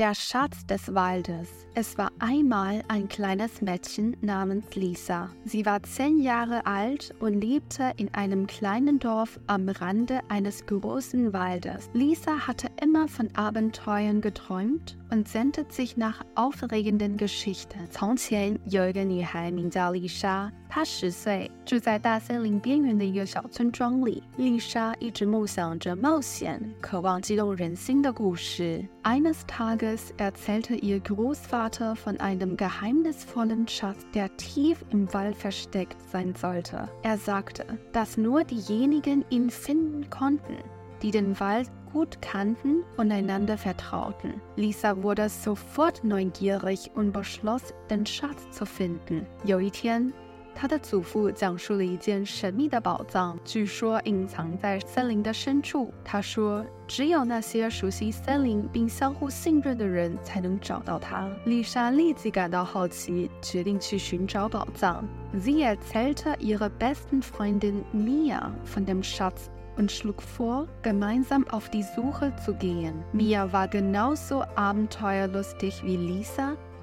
Der Schatz des Waldes. Es war einmal ein kleines Mädchen namens Lisa. Sie war zehn Jahre alt und lebte in einem kleinen Dorf am Rande eines großen Waldes. Lisa hatte immer von Abenteuern geträumt und sehnte sich nach aufregenden Geschichten. 从前有一个女孩名叫丽莎， 她十岁，住在大森林边缘的一个小村庄里。丽莎一直梦想着冒险，渴望激动人心的故事。Eines Tages erzählte ihr Großvater von einem geheimnisvollen Schatz, der tief im Wald versteckt sein sollte. Er sagte, dass nur diejenigen ihn finden konnten, die den Wald gut kannten und einander vertrauten. Lisa wurde sofort neugierig und beschloss, den Schatz zu finden. 有一天， 他的祖父讲述了一件神秘的宝藏，据说隐藏在森林的深处。他说，只有那些熟悉森林并相互信任的人才能找到它。丽莎立即感到好奇，决定去寻找宝藏。Sie erzählte ihrer besten Freundin Mia von dem Schatz und schlug vor, gemeinsam auf die Suche zu gehen. Mia war genauso abenteuerlustig wie Lisa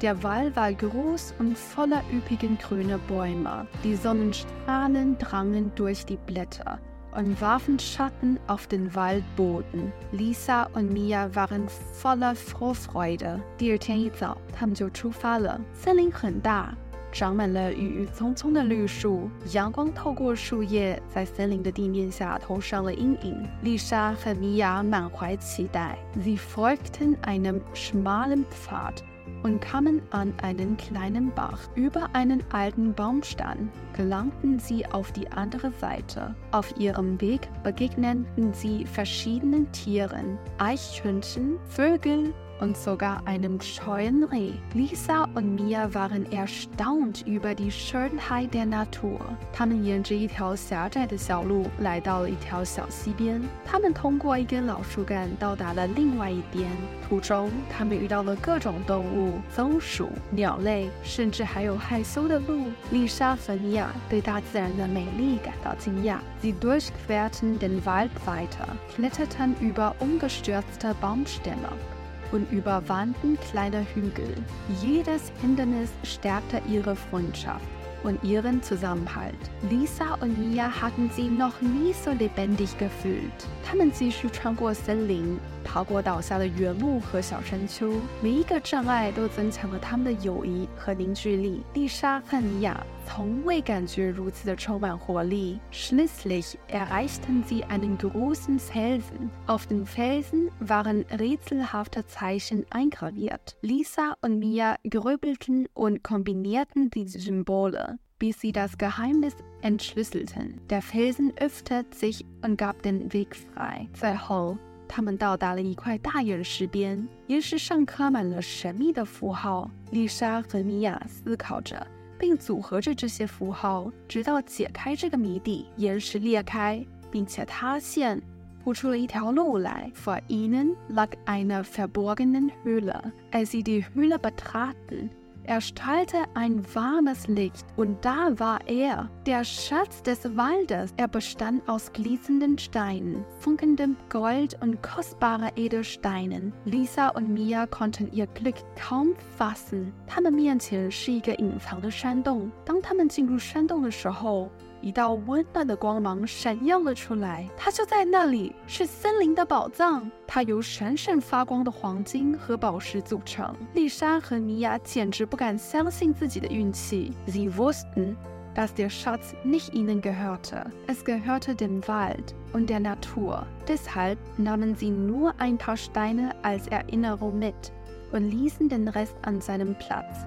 Der Wald war groß und voller üppigen grüner Bäume. Die Sonnenstrahlen drangen durch die Blätter und warfen Schatten auf den Waldboden. Lisa und Mia waren voller Vorfreude. 第二天一早，他们就出发了。森林很大，长满了郁郁葱葱的绿树，阳光透过树叶，在森林的地面下投上了阴影。丽莎和米娅满怀期待。Sie folgten einem schmalen Pfad und kamen an einen kleinen Bach. Über einen alten Baumstamm gelangten sie auf die andere Seite. Auf ihrem Weg begegneten sie verschiedenen Tieren, Eichhörnchen, Vögeln und sogar einem scheuen Reh. Lisa und Mia waren erstaunt über die Schönheit der Natur. 他们沿着一条狭窄的小路来到了一条小溪边。他们通过一根老树干到达了另外一边。途中，他们遇到了各种动物、松鼠、鸟类，甚至还有害羞的鹿。丽莎和米娅对大自然的美丽感到惊讶。Sie durchquerten den Wald weiter, kletterten über umgestürzte Baumstämme und überwanden kleine Hügel. Jedes Hindernis stärkte ihre Freundschaft und ihren Zusammenhalt. Lisa und Mia hatten sie noch nie so lebendig gefühlt. 他们继续穿过森林，爬过倒下的原木和小山丘，每一个障碍都增强了他们的友谊和凝聚力。丽莎和米娅 从未感觉如此的充满活力。Schließlich erreichten sie einen großen Felsen. Auf den Felsen waren rätselhafte Zeichen eingraviert. Lisa und Mia grübelten und kombinierten die Symbole bis sie das Geheimnis entschlüsselten. Der Felsen öffnet sich und gab den Weg frei. 最后，他们到达了一块大岩石边，岩石上刻满了神秘的符号。丽莎和米娅思考着， 并组合着这些符号，直到解开这个谜底。岩石裂开，并且塌陷，铺出了一条路来。Vor ihnen lag eine verborgene Höhle. Als sie die Höhle betraten, erstrahlte ein warmes Licht und da war er, der Schatz des Waldes. Er bestand aus glänzenden Steinen, funkendem Gold und kostbarer Edelsteinen. Lisa und Mia konnten ihr Glück kaum fassen. 他们面前是一个隐藏的山洞。当他们进入山洞的时候， 一道温暖的光芒闪耀了出来，它就在那里，是森林的宝藏。它由闪闪发光的黄金和宝石组成。丽莎和米娅简直不敢相信自己的运气。Sie wussten, dass der Schatz nicht ihnen gehörte. Es gehörte dem Wald und der Natur. Deshalb nahmen sie nur ein paar Steine als Erinnerung mit und ließen den Rest an seinem Platz.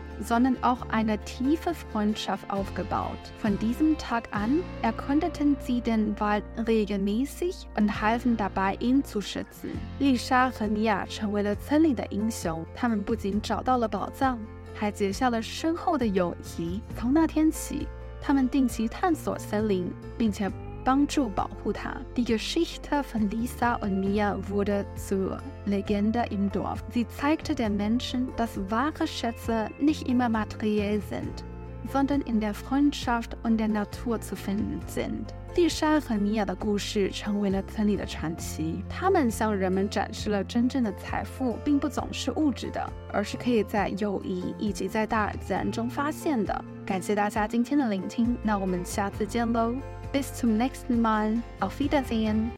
sondern auch eine tiefe Freundschaft aufgebaut. Von diesem Tag an erkundeten sie den Wald regelmäßig und halfen dabei, ihn zu schützen. 丽莎和尼亚成为了村里的英雄，他们不仅找到了宝藏，还结下了深厚的友谊。从那天起，他们定期探索森林，并且 帮助保护它。Die Geschichte von Lisa und Mia wurde zur Legende im Dorf. Sie zeigte den Menschen, dass wahre Schätze nicht immer materiell sind, sondern in der Freundschaft und der Natur zu finden sind. 丽莎和米娅的故事成为了村里的传奇。他们向人们展示了真正的财富，并不总是物质的，而是可以在友谊以及在大自然中发现的。感谢大家今天的聆听，那我们下次见喽 ！Bis zum nächsten Mal. Auf Wiedersehen.